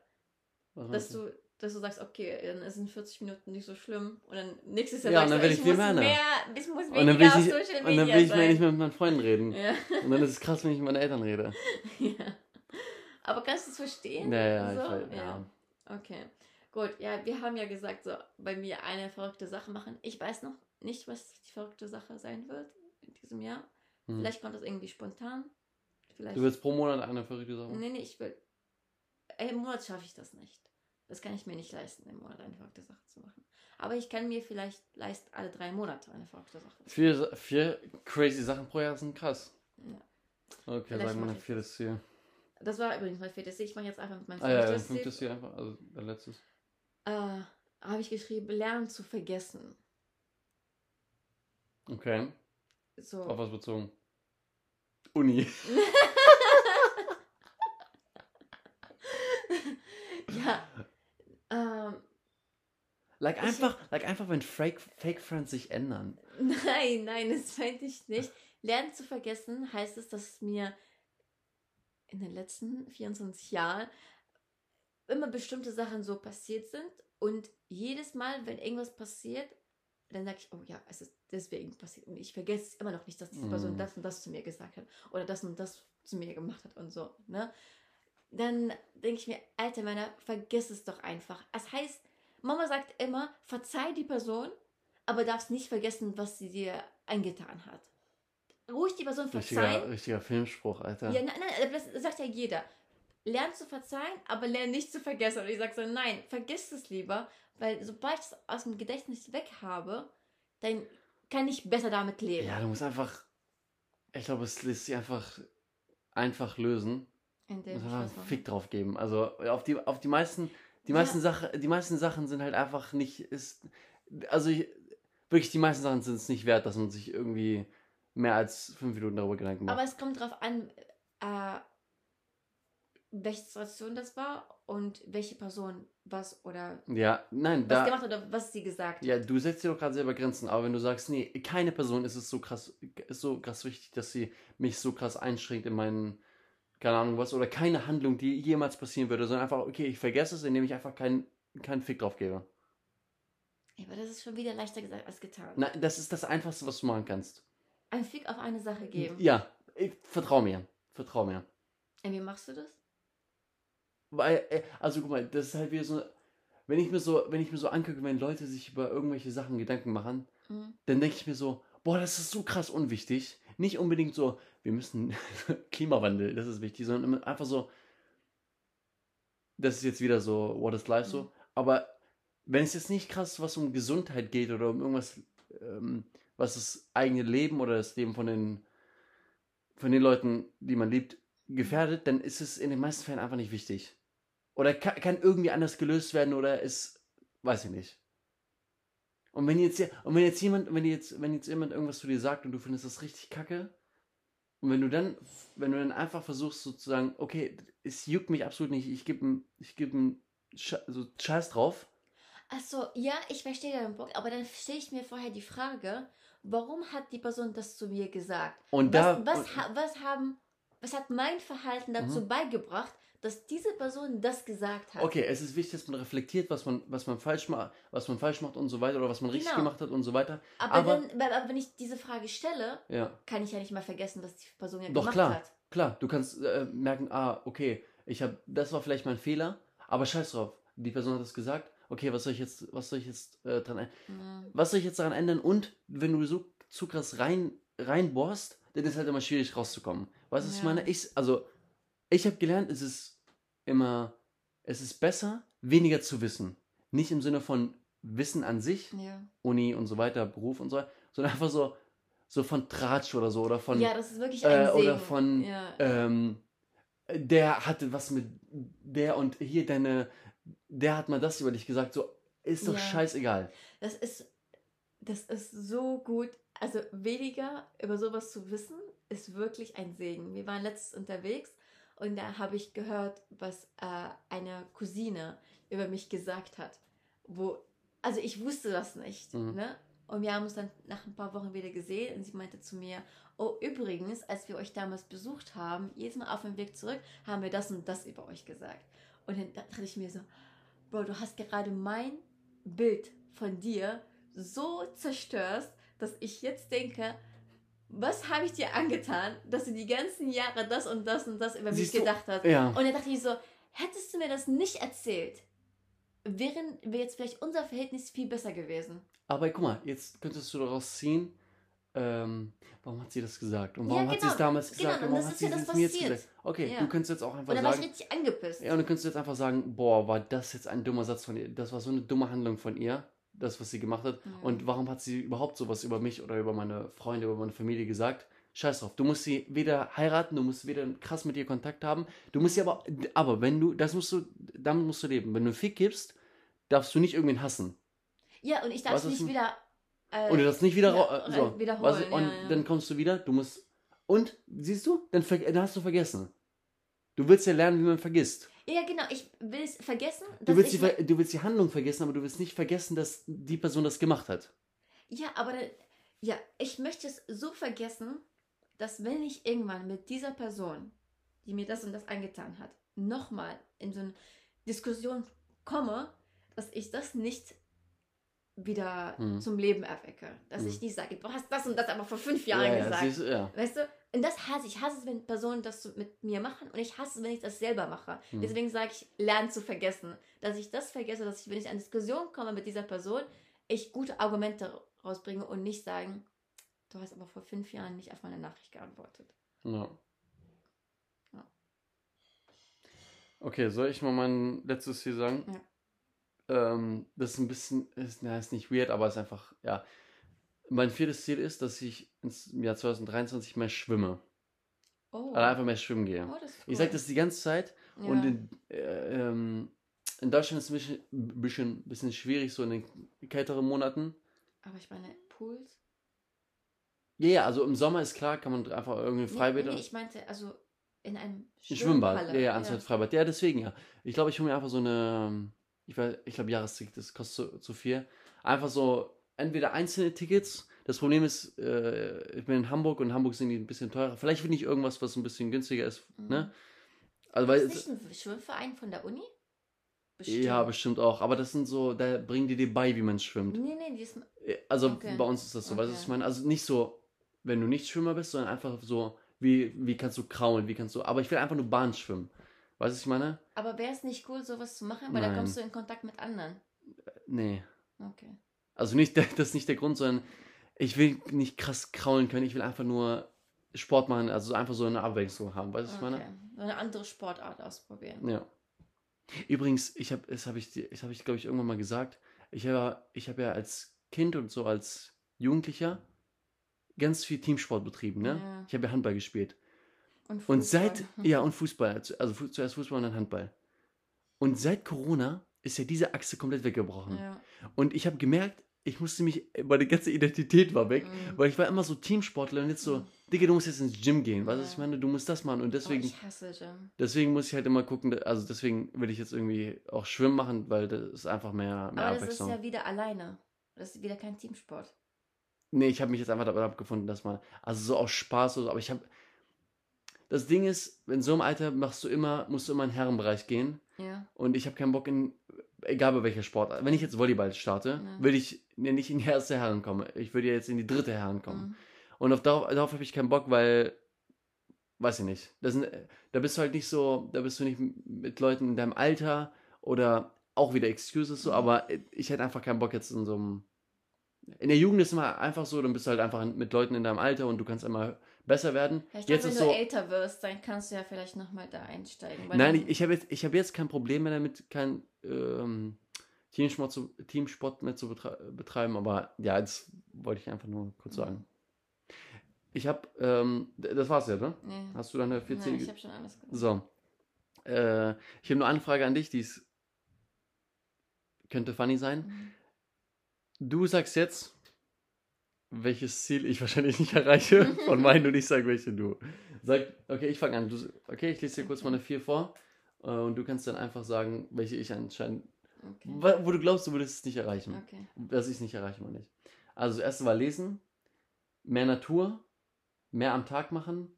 Was dass meinst du, dass du sagst, okay, dann sind 40 Minuten nicht so schlimm und dann nächstes Jahr Ja, sagst dann du, ich viel muss mehr, ne? mehr, ich muss Und dann will weniger ich auf Social und dann Media will ich mehr nicht mehr mit meinen Freunden reden. ja. Und dann ist es krass, wenn ich mit meinen Eltern rede. ja. Aber kannst du es verstehen? Ja, ja, ich So? weiß, ja. Okay. Gut, ja, wir haben ja gesagt, so bei mir eine verrückte Sache machen. Ich weiß noch nicht, was die verrückte Sache sein wird in diesem Jahr. Hm. Vielleicht kommt das irgendwie spontan. Vielleicht. Du willst pro Monat eine verrückte Sache machen? Nee, nee, ich will. Im Monat schaffe ich das nicht. Das kann ich mir nicht leisten, im Monat eine verrückte Sache zu machen. Aber ich kann mir vielleicht leisten, alle drei Monate eine verrückte Sache. Vier, vier crazy Sachen pro Jahr sind krass. Ja. Okay, Vielleicht sagen wir ein viertes Ziel. Das war übrigens mein viertes Ziel. Ich mache jetzt einfach mit meinem Ah ja, ein fünftes fünftes Ziel. Ziel einfach, also dein letztes. Äh, habe ich geschrieben, lernen zu vergessen. Okay, So. auf was bezogen? Uni. ja. Ähm, Like Ich- einfach, like einfach, wenn Fake, Fake Friends sich ändern. Nein, nein, das meinte ich nicht. Lernen zu vergessen heißt es, dass mir in den letzten 24 Jahren immer bestimmte Sachen so passiert sind und jedes Mal, wenn irgendwas passiert, dann sage ich, oh ja, es ist deswegen passiert und ich vergesse immer noch nicht, dass diese Person Mm. das und das zu mir gesagt hat oder das und das zu mir gemacht hat und so, ne? Dann denke ich mir, alter Männer, vergiss es doch einfach. Es heißt, Mama sagt immer, verzeih die Person, aber darfst nicht vergessen, was sie dir angetan hat. Ruhig die Person verzeihen. Richtiger, richtiger Filmspruch, Alter. Ja, nein, nein, das sagt ja jeder. Lern zu verzeihen, aber lern nicht zu vergessen. Und ich sage so, nein, vergiss es lieber, weil sobald ich es aus dem Gedächtnis weg habe, dann kann ich besser damit leben. Ja, du musst einfach. Ich glaube, es lässt sich einfach einfach lösen. Einen. Fick drauf geben. Also auf die, auf die meisten, die Ja. meisten Sachen, die meisten Sachen sind halt einfach nicht, ist, also ich, wirklich die meisten Sachen sind es nicht wert, dass man sich irgendwie mehr als fünf Minuten darüber Gedanken macht. Aber es kommt drauf an, äh, welche Situation das war und welche Person was oder ja, nein, was da, gemacht oder was sie gesagt hat. ja, du setzt dir doch gerade selber Grenzen, aber wenn du sagst, nee, keine Person ist es so krass, ist so krass wichtig, dass sie mich so krass einschränkt in meinen, keine Ahnung was, oder keine Handlung, die jemals passieren würde, sondern einfach, okay, ich vergesse es, indem ich einfach keinen keinen Fick drauf gebe. Aber das ist schon wieder leichter gesagt als getan. Nein, das ist das Einfachste, was du machen kannst. Ein Fick auf eine Sache geben. Ja, ich, vertrau mir. Vertrau mir. Und wie machst du das? Weil, äh, also guck mal, das ist halt wieder so, wenn ich mir so, wenn ich mir so angucke, wenn Leute sich über irgendwelche Sachen Gedanken machen, Mhm. dann denke ich mir so, boah, das ist so krass unwichtig. Nicht unbedingt so, wir müssen Klimawandel, das ist wichtig, sondern einfach so, das ist jetzt wieder so, what is life so. Mhm. Aber wenn es jetzt nicht krass was um Gesundheit geht oder um irgendwas, ähm, was das eigene Leben oder das Leben von den, von den Leuten, die man liebt, gefährdet, dann ist es in den meisten Fällen einfach nicht wichtig. Oder kann, kann irgendwie anders gelöst werden oder ist, weiß ich nicht. Und wenn jetzt, und wenn jetzt jemand, wenn jetzt, wenn jetzt jemand irgendwas zu dir sagt und du findest das richtig kacke, Und wenn du dann, wenn du dann einfach versuchst sozusagen, okay, es juckt mich absolut nicht, ich gebe ich geb so Scheiß drauf. Achso, ja, ich verstehe deinen Punkt, aber dann stelle ich mir vorher die Frage, warum hat die Person das zu mir gesagt? Und da, was, was, und, was haben, was hat mein Verhalten dazu mhm. beigebracht, dass diese Person das gesagt hat. Okay, es ist wichtig, dass man reflektiert, was man, was man falsch macht, was man falsch macht und so weiter oder was man genau. richtig gemacht hat und so weiter. Aber, aber, dann, aber wenn ich diese Frage stelle, ja. kann ich ja nicht mal vergessen, was die Person ja Doch, gemacht klar, hat. Klar, du kannst äh, merken, ah, okay, ich habe, das war vielleicht mein Fehler, aber scheiß drauf, die Person hat es gesagt. Okay, was soll ich jetzt, was soll ich jetzt äh, dran, mhm. was soll ich jetzt daran ändern? Und wenn du so zu krass rein reinbohrst, dann ist es halt immer schwierig rauszukommen. Weißt du, was ja. ich meine? Ich, also ich habe gelernt, es ist immer, es ist besser, weniger zu wissen. Nicht im Sinne von Wissen an sich, ja. Uni und so weiter, Beruf und so weiter, sondern einfach so, so von Tratsch oder so oder von. Ja, das ist wirklich ein äh, Oder von, ja. ähm, der hatte was mit der und hier deine, der hat mal das über dich gesagt, so, ist doch ja. scheißegal. Das ist, das ist so gut. Also weniger über sowas zu wissen, ist wirklich ein Segen. Wir waren letztens unterwegs und da habe ich gehört, was äh, eine Cousine über mich gesagt hat. Wo, also ich wusste das nicht. Mhm. Ne? Und wir haben uns dann nach ein paar Wochen wieder gesehen und sie meinte zu mir, oh übrigens, als wir euch damals besucht haben, jedes Mal auf dem Weg zurück, haben wir das und das über euch gesagt. Und dann dachte ich mir so, Bro, du hast gerade mein Bild von dir so zerstört, dass ich jetzt denke, was habe ich dir angetan, dass du die ganzen Jahre das und das und das über mich Siehst gedacht hast? Ja. Und dann dachte ich so, hättest du mir das nicht erzählt, wären wir jetzt vielleicht unser Verhältnis viel besser gewesen. Aber guck mal, jetzt könntest du daraus ziehen, ähm, warum hat sie das gesagt? Und warum ja, genau. hat sie es genau. damals gesagt? Genau, und warum hat sie es mir jetzt gesagt? Okay, ja. du könntest jetzt auch einfach und dann sagen. War ich richtig angepisst. Ja, und du könntest jetzt einfach sagen, boah, war das jetzt ein dummer Satz von ihr? Das war so eine dumme Handlung von ihr das, was sie gemacht hat. Mhm. Und warum hat sie überhaupt sowas über mich oder über meine Freunde, über meine Familie gesagt? Scheiß drauf. Du musst sie weder heiraten, du musst weder krass mit ihr Kontakt haben. Du musst sie aber, aber wenn du, das musst du, damit musst du leben. Wenn du Fick gibst, darfst du nicht irgendwen hassen. Ja, und ich darf es nicht wieder. Äh, und du darfst nicht wieder, ja, äh, so, wiederholen. Was, und ja, ja. dann kommst du wieder, du musst. Und, siehst du, dann, dann hast du vergessen. Du willst ja lernen, wie man vergisst. Ja, genau. Ich will es vergessen. Du willst, die, du willst die Handlung vergessen, aber du willst nicht vergessen, dass die Person das gemacht hat. Ja, aber ja, ich möchte es so vergessen, dass wenn ich irgendwann mit dieser Person, die mir das und das angetan hat, nochmal in so eine Diskussion komme, dass ich das nicht wieder hm. zum Leben erwecke. Dass hm. ich nicht sage, du hast das und das aber vor fünf Jahren ja, gesagt. Ja, ja. Weißt du? Und das hasse ich. Ich hasse es, wenn Personen das mit mir machen und ich hasse es, wenn ich das selber mache. Hm. Deswegen sage ich, lernen zu vergessen. Dass ich das vergesse, dass ich, wenn ich eine Diskussion komme mit dieser Person, ich gute Argumente rausbringe und nicht sagen, du hast aber vor fünf Jahren nicht auf meine Nachricht geantwortet. Ja. ja. Okay, soll ich mal mein letztes hier sagen? Ja. Ähm, das ist ein bisschen, ist, na, ist nicht weird, aber ist einfach, ja. Mein viertes Ziel ist, dass ich ins Jahr 2023 mehr schwimme. Oh. Also einfach mehr schwimmen gehe. Oh, cool. Ich sage das die ganze Zeit ja. und in, äh, ähm, in Deutschland ist es ein bisschen, bisschen, bisschen schwierig, so in den kälteren Monaten. Aber ich meine, Pools? Ja, ja, also im Sommer ist klar, kann man einfach irgendwie Freibäder. Nee, nee, ich meinte, also in einem Schwimmbad. Ja, ja, ja. Freibad. Ja, deswegen ja. Ich glaube, ich hole mir einfach so eine ich, ich glaube, Jahresticket, das kostet zu, zu viel. Einfach so, entweder einzelne Tickets. Das Problem ist, äh, ich bin in Hamburg und in Hamburg sind die ein bisschen teurer. Vielleicht finde ich irgendwas, was ein bisschen günstiger ist. Mhm. Ne? Also, weil, ist nicht ein Schwimmverein von der Uni? Bestimmt. Ja, bestimmt auch. Aber das sind so, da bringen die dir bei, wie man schwimmt. Nee, nee, die ist. Äh, also okay. bei uns ist das so, okay. weißt du, was ich meine? Also nicht so, wenn du nicht Schwimmer bist, sondern einfach so, wie, wie kannst du kraulen, wie kannst du. Aber ich will einfach nur Bahn schwimmen. Weißt du, was ich meine? Aber wäre es nicht cool, sowas zu machen? Weil Nein. da kommst du in Kontakt mit anderen. Nee. Okay. Also nicht, das ist nicht der Grund, sondern ich will nicht krass kraulen können. Ich will einfach nur Sport machen, also einfach so eine Abwechslung haben. Weißt du, was okay. ich meine? So eine andere Sportart ausprobieren. Ja. Übrigens, ich habe, das habe ich, das habe ich, glaube ich, irgendwann mal gesagt. Ich habe, ich habe ja als Kind und so als Jugendlicher ganz viel Teamsport betrieben, ne? Ja. Ich habe ja Handball gespielt. Und, Fußball. und seit, ja, und Fußball, also zuerst Fußball und dann Handball. Und seit Corona ist ja diese Achse komplett weggebrochen. Ja. Und ich habe gemerkt, ich musste mich, meine ganze Identität war weg, Mhm. weil ich war immer so Teamsportler und jetzt so, Mhm. Digga, du musst jetzt ins Gym gehen, weißt du, was ich Ja. meine? Du musst das machen und deswegen, oh, ich hasse Gym. deswegen muss ich halt immer gucken, also deswegen will ich jetzt irgendwie auch Schwimmen machen, weil das ist einfach mehr, mehr Aber das ist Abwechslung. ja wieder alleine. Das ist wieder kein Teamsport. Nee, ich habe mich jetzt einfach damit abgefunden, dass man, also so aus Spaß oder so, aber ich habe, das Ding ist, in so einem Alter machst du immer, musst du immer in den Herrenbereich gehen Ja. und ich habe keinen Bock in, egal bei welcher Sport, wenn ich jetzt Volleyball starte, Ja. will ich ja nicht in die erste Herren kommen, ich würde jetzt in die dritte Herren kommen. Mhm. Und auf, darauf, darauf habe ich keinen Bock, weil, weiß ich nicht, das sind, da bist du halt nicht so, da bist du nicht mit Leuten in deinem Alter oder auch wieder Excuses so, Mhm. aber ich hätte einfach keinen Bock jetzt in so einem, in der Jugend ist immer einfach so, dann bist du halt einfach mit Leuten in deinem Alter und du kannst immer besser werden. Ich jetzt glaube, wenn du so, älter wirst, dann kannst du ja vielleicht nochmal da einsteigen. nein, ich, ich habe jetzt, ich habe jetzt kein Problem mehr damit, kein ähm, Teamsport, zu, Teamsport mehr zu betre betreiben, aber ja, das wollte ich einfach nur kurz Mhm. sagen. Ich habe, ähm, das war's ja, ne? Nee. Hast du deine Nein, 14? ich habe schon alles gesagt. so. Äh, ich habe nur eine Frage an dich, die ist, könnte funny sein. Mhm. Du sagst jetzt, welches Ziel ich wahrscheinlich nicht erreiche von meinen und ich sage, welche du. Sag, okay, ich fange an. Du, okay, ich lese dir kurz meine vier vor äh, und du kannst dann einfach sagen, welche ich anscheinend, Okay. wo, wo du glaubst, du würdest es nicht erreichen. okay. Dass ich es nicht erreiche, meine ich. Also, das erste war lesen, mehr Natur, mehr am Tag machen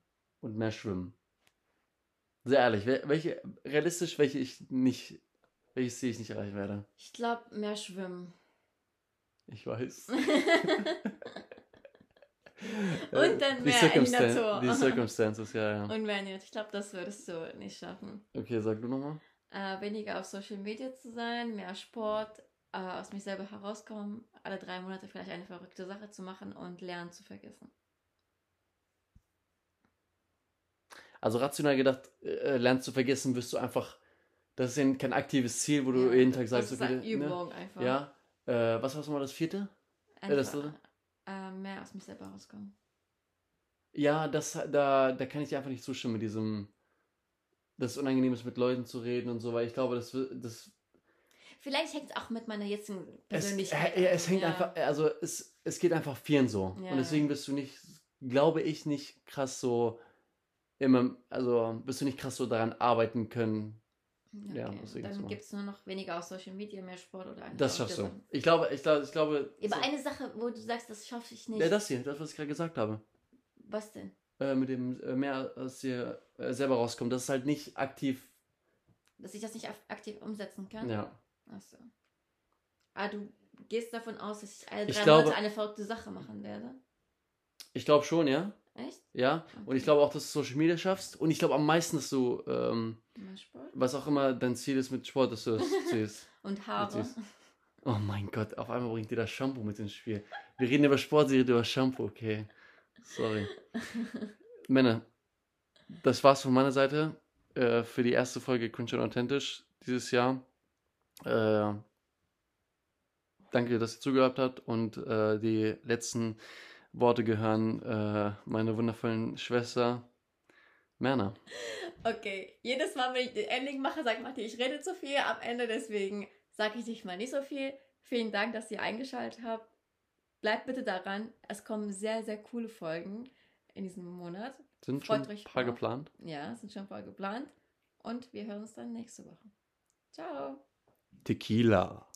und mehr schwimmen. Sehr ehrlich, wel- welche, realistisch, welche ich nicht, welches Ziel ich nicht erreichen werde. Ich glaube, mehr schwimmen. Ich weiß. Und dann Die mehr in Circumstan- Natur. Die Circumstances, ja, ja. Und mehr nicht. Ich glaube, das würdest du nicht schaffen. Okay, sag du nochmal. Äh, weniger auf Social Media zu sein, mehr Sport, äh, aus mich selber herauskommen, alle drei Monate vielleicht eine verrückte Sache zu machen und lernen zu vergessen. Also rational gedacht, äh, lernst du vergessen, wirst du einfach, das ist kein aktives Ziel, wo du Ja, jeden Tag sagst, das ist okay, eine ne? Übung einfach. Ja. Äh, was war nochmal das vierte? Einfach, das dritte? äh, mehr aus mich selber herauskommen. Ja, das, da, da kann ich dir einfach nicht zustimmen mit diesem, dass es unangenehm ist, mit Leuten zu reden und so, weil ich glaube, das, das Vielleicht hängt es auch mit meiner jetzigen es, Persönlichkeit äh, ja, es hängt ja. einfach, also es, es geht einfach vielen so. Ja. Und deswegen bist du nicht, glaube ich, nicht krass so immer, also wirst du nicht krass so daran arbeiten können. Ja, Okay. deswegen Dann gibt es nur noch weniger auf Social Media, mehr Sport oder eine Das schaffst du. Ich glaube, ich glaube, ich glaube. Aber so- eine Sache, wo du sagst, das schaffe ich nicht. ja, das hier, das, was ich gerade gesagt habe. Was denn? Äh, mit dem äh, mehr aus dir äh, selber rauskommt. Das ist halt nicht aktiv. Dass ich das nicht ak- aktiv umsetzen kann? Ja. Achso. Ah, du gehst davon aus, dass ich alle Ich drei glaube- Monate eine verrückte Sache machen werde? Ich glaube schon, ja. Echt? Ja. Und Okay. ich glaube auch, dass du Social Media schaffst. Und ich glaube am meisten, dass du, ähm, was auch immer dein Ziel ist mit Sport, dass du das ziehst. Und Haare. Witzig. Oh mein Gott, auf einmal bringt dir das Shampoo mit ins Spiel. Wir reden über Sport, sie redet über Shampoo, okay. Sorry. Männer, das war's von meiner Seite äh, für die erste Folge Kunst und Authentisch dieses Jahr. Äh, danke, dass ihr zugehört habt und äh, die letzten Worte gehören äh, meiner wundervollen Schwester Merna. Okay, jedes Mal, wenn ich den Ending mache, sagt Matti, ich rede zu viel. Am Ende deswegen sage ich nicht mal nicht so viel. Vielen Dank, dass ihr eingeschaltet habt. Bleibt bitte daran, es kommen sehr, sehr coole Folgen in diesem Monat. Sind Freut schon ein paar drauf. geplant? Ja, sind schon voll geplant. Und wir hören uns dann nächste Woche. Ciao. Tequila.